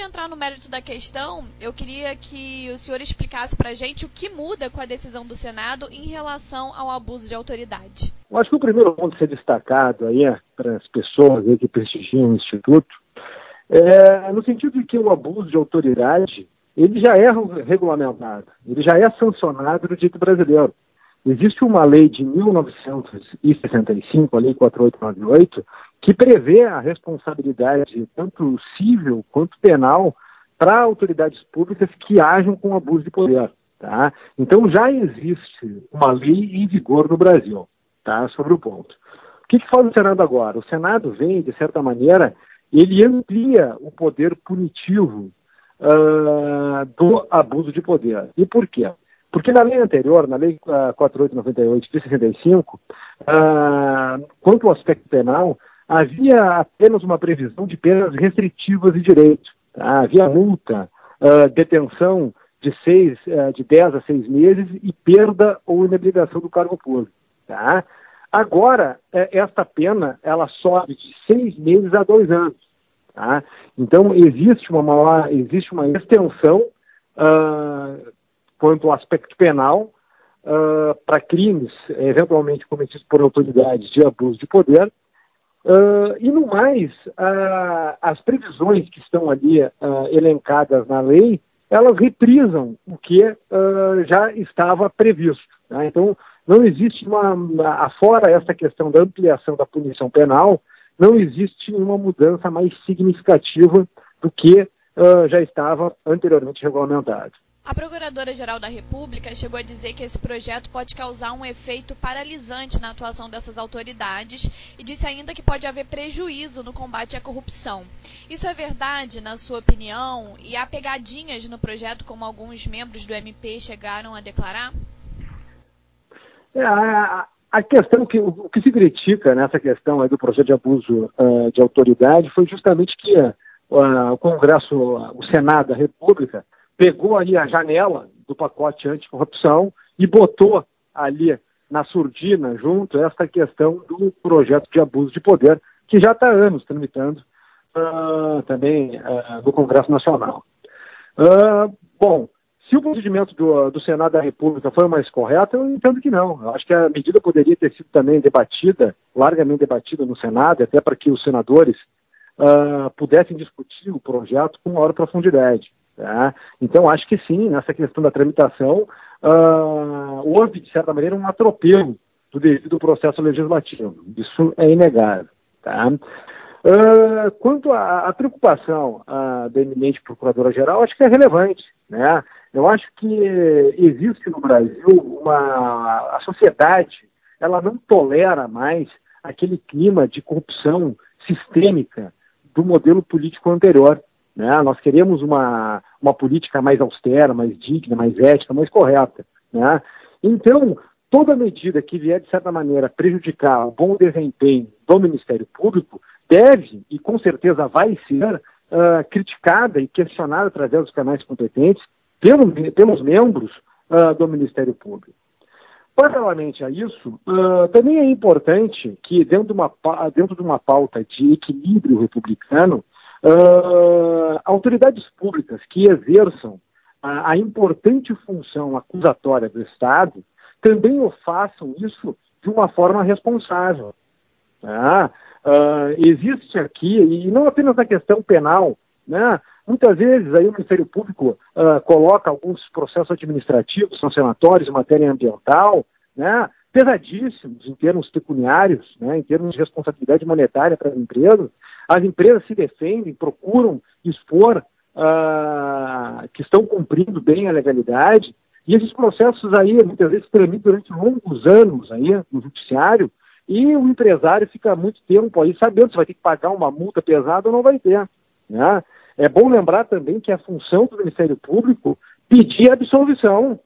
de entrar no mérito da questão, eu queria que o senhor explicasse para a gente o que muda com a decisão do Senado em relação ao abuso de autoridade. Eu acho que o primeiro ponto a ser destacado aí para as pessoas que prestigiam o Instituto é no sentido de que o abuso de autoridade ele já é regulamentado, ele já é sancionado no direito brasileiro. Existe uma lei de 1965, a Lei 4898, que prevê a responsabilidade tanto civil quanto penal para autoridades públicas que ajam com abuso de poder. Tá? Então já existe uma lei em vigor no Brasil tá? sobre o ponto. O que, que faz o Senado agora? O Senado vem, de certa maneira, ele amplia o poder punitivo uh, do abuso de poder. E por quê? Porque na lei anterior, na lei 4898 de 65, uh, quanto ao aspecto penal, havia apenas uma previsão de penas restritivas de direito. Tá? Havia multa, uh, detenção de, seis, de 10 a 6 meses e perda ou inabilitação do cargo público. Tá? Agora, é, esta pena ela sobe de seis meses a dois anos. Tá? Então, existe uma, existe uma extensão quanto ao aspecto penal uh, para crimes eventualmente cometidos por autoridades de abuso de poder Uh, e no mais, uh, as previsões que estão ali uh, elencadas na lei, elas reprisam o que já estava previsto. Né? Então, não existe uma, afora essa questão da ampliação da punição penal, não existe uma mudança mais significativa do que já estava anteriormente regulamentado. A Procuradora-Geral da República chegou a dizer que esse projeto pode causar um efeito paralisante na atuação dessas autoridades e disse ainda que pode haver prejuízo no combate à corrupção. Isso é verdade, na sua opinião? E há pegadinhas no projeto, como alguns membros do MP chegaram a declarar? É, a, a, questão que o, que se critica nessa questão do projeto de abuso uh, de autoridade foi justamente que uh, o Congresso, uh, o Senado da República, pegou ali a janela do pacote anticorrupção e botou ali na surdina, junto, essa questão do projeto de abuso de poder, que já está há anos tramitando uh, também uh, no Congresso Nacional. Uh, bom, se o procedimento do, do, Senado da República foi o mais correto, eu entendo que não. Eu acho que a medida poderia ter sido também debatida, largamente debatida no Senado, até para que os senadores pudessem discutir o projeto com maior profundidade. Tá? Então, acho que sim, nessa questão da tramitação, uh, houve, de certa maneira, um atropelo do devido processo legislativo. Isso é inegável. Tá? Uh, quanto à, preocupação uh, da eminente procuradora-geral, acho que é relevante. Né? Eu acho que existe no Brasil uma. A sociedade ela não tolera mais aquele clima de corrupção sistêmica do modelo político anterior. Né? Nós queremos uma, uma política mais austera, mais digna, mais ética, mais correta. Né? Então, toda medida que vier, de certa maneira, prejudicar o bom desempenho do Ministério Público deve, e com certeza vai ser, uh, criticada e questionada através dos canais competentes pelo, pelos membros uh, do Ministério Público. Paralelamente a isso, uh, também é importante que, dentro de, uma, dentro de uma pauta de equilíbrio republicano, Uh, autoridades públicas que exerçam a, a, importante função acusatória do Estado também o façam isso de uma forma responsável. Tá? Uh, existe aqui, e não apenas na questão penal, né? muitas vezes aí o Ministério Público uh, coloca alguns processos administrativos, sancionatórios em matéria ambiental, né? pesadíssimos em termos pecuniários, né? em termos de responsabilidade monetária para as empresas, as empresas se defendem, procuram expor uh, que estão cumprindo bem a legalidade, e esses processos aí muitas vezes tramitam durante longos anos aí no judiciário, e o empresário fica muito tempo aí sabendo se vai ter que pagar uma multa pesada ou não vai ter. Né? É bom lembrar também que a função do Ministério Público pedir absolvição.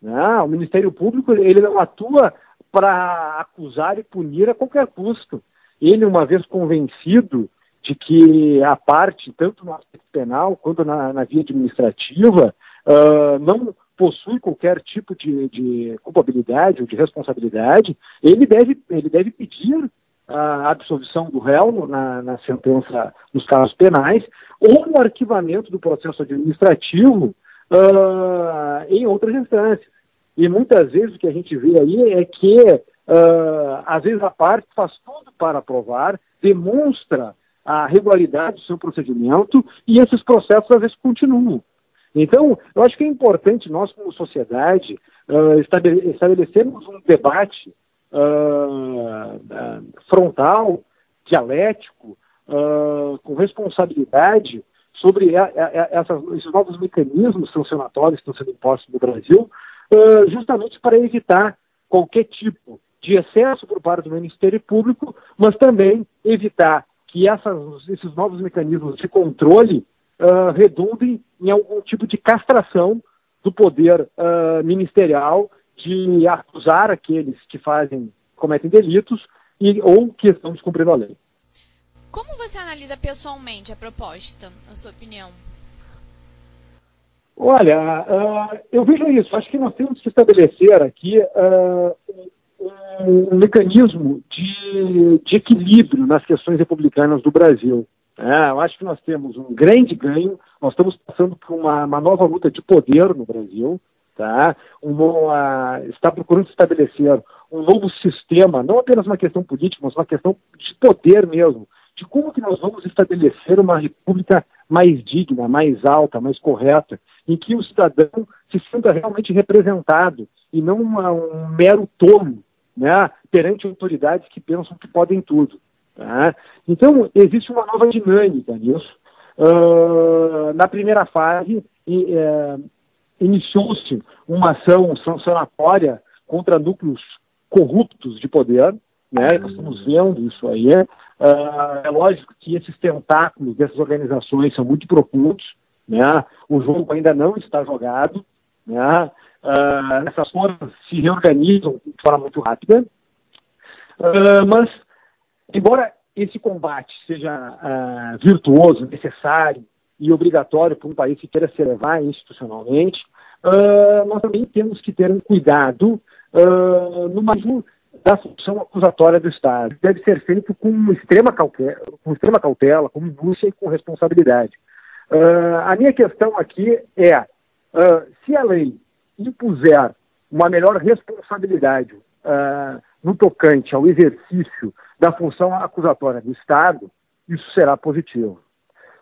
Né? O Ministério Público ele não atua para acusar e punir a qualquer custo. Ele, uma vez convencido de que a parte, tanto no aspecto penal quanto na, na via administrativa, uh, não possui qualquer tipo de, de, culpabilidade ou de responsabilidade, ele deve, ele deve pedir a absolvição do réu na, na sentença nos casos penais, ou no arquivamento do processo administrativo uh, em outras instâncias. E muitas vezes o que a gente vê aí é que, uh, às vezes, a parte faz tudo para provar, demonstra a regularidade do seu procedimento e esses processos às vezes continuam. Então, eu acho que é importante nós, como sociedade, uh, estabelecermos um debate uh, uh, frontal, dialético, com responsabilidade sobre a, a, essa, esses novos mecanismos sancionatórios que estão sendo impostos no Brasil, justamente para evitar qualquer tipo de excesso por parte do Ministério Público, mas também evitar que essas, esses novos mecanismos de controle uh, redundem em algum tipo de castração do poder uh, ministerial de acusar aqueles que fazem, cometem delitos e, ou que estão descumprindo a lei. Como você analisa pessoalmente a proposta, na sua opinião? Olha, uh, eu vejo isso. Acho que nós temos que estabelecer aqui uh, um, mecanismo de, de, equilíbrio nas questões republicanas do Brasil. É, eu acho que nós temos um grande ganho, nós estamos passando por uma, uma nova luta de poder no Brasil, tá? Uma, está procurando estabelecer um novo sistema, não apenas uma questão política, mas uma questão de poder mesmo, de como que nós vamos estabelecer uma república mais digna, mais alta, mais correta, em que o cidadão se sinta realmente representado e não uma, um mero tolo né, perante autoridades que pensam que podem tudo. Tá? Então, existe uma nova dinâmica nisso. Uh, na primeira fase, uh, iniciou-se uma ação sancionatória contra núcleos corruptos de poder, né? Nós estamos vendo isso aí. Uh, é lógico que esses tentáculos dessas organizações são muito profundos, né? O jogo ainda não está jogado, né? Uh, essas se reorganizam de forma muito rápida, uh, mas, embora esse combate seja uh, virtuoso, necessário e obrigatório para um país que queira se elevar institucionalmente, nós também temos que ter um cuidado no manejo da função acusatória do Estado. Deve ser feito com extrema cautela, com, extrema cautela, com minúcia e com responsabilidade. a minha questão aqui é, se a lei impuser uma melhor responsabilidade uh, no tocante ao exercício da função acusatória do Estado, isso será positivo.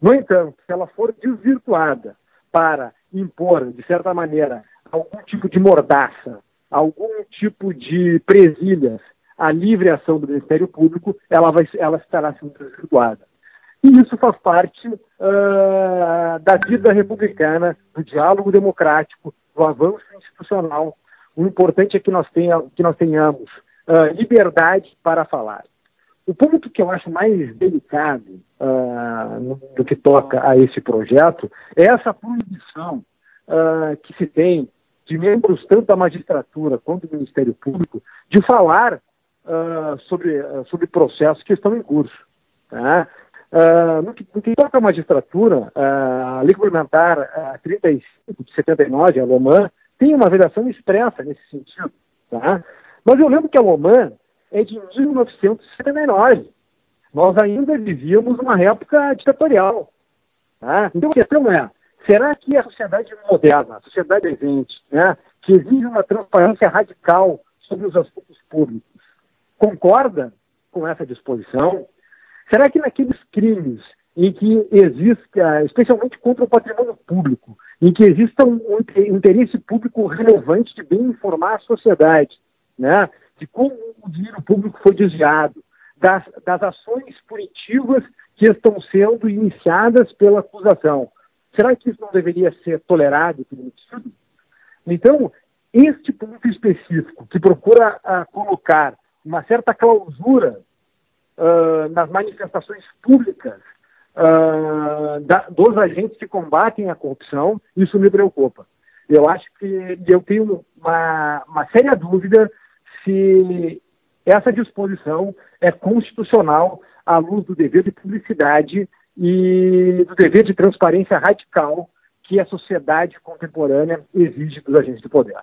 No entanto, se ela for desvirtuada para impor, de certa maneira, algum tipo de mordaça, algum tipo de presilhas à livre ação do Ministério Público, ela, vai, ela estará sendo desvirtuada. E isso faz parte uh, da vida republicana, do diálogo democrático, do avanço institucional. O importante é que nós, tenha, que nós tenhamos uh, liberdade para falar. O ponto que eu acho mais delicado uh, no, do que toca a esse projeto é essa proibição uh, que se tem de membros tanto da magistratura quanto do Ministério Público de falar uh, sobre, sobre processos que estão em curso. Tá? no, que, no, que, toca à magistratura, a Lei Complementar 35 de 79, a LOMAN, tem uma vedação expressa nesse sentido. Tá? Mas eu lembro que a Oman é de 1979. Nós ainda vivíamos uma época ditatorial. Tá? Então a questão é, será que a sociedade moderna, a sociedade presente, né, que exige uma transparência radical sobre os assuntos públicos, concorda com essa disposição? Será que naqueles crimes em que exista, especialmente contra o patrimônio público, em que exista um, interesse público relevante de bem informar a sociedade, né, de como o dinheiro público foi desviado, das, das ações punitivas que estão sendo iniciadas pela acusação. Será que isso não deveria ser tolerado e permitido? Então, este ponto específico, que procura uh, colocar uma certa clausura uh, nas manifestações públicas uh, da, dos agentes que combatem a corrupção, isso me preocupa. Eu acho que eu tenho uma, uma séria dúvida se essa disposição é constitucional à luz do dever de publicidade e do dever de transparência radical que a sociedade contemporânea exige dos agentes de poder.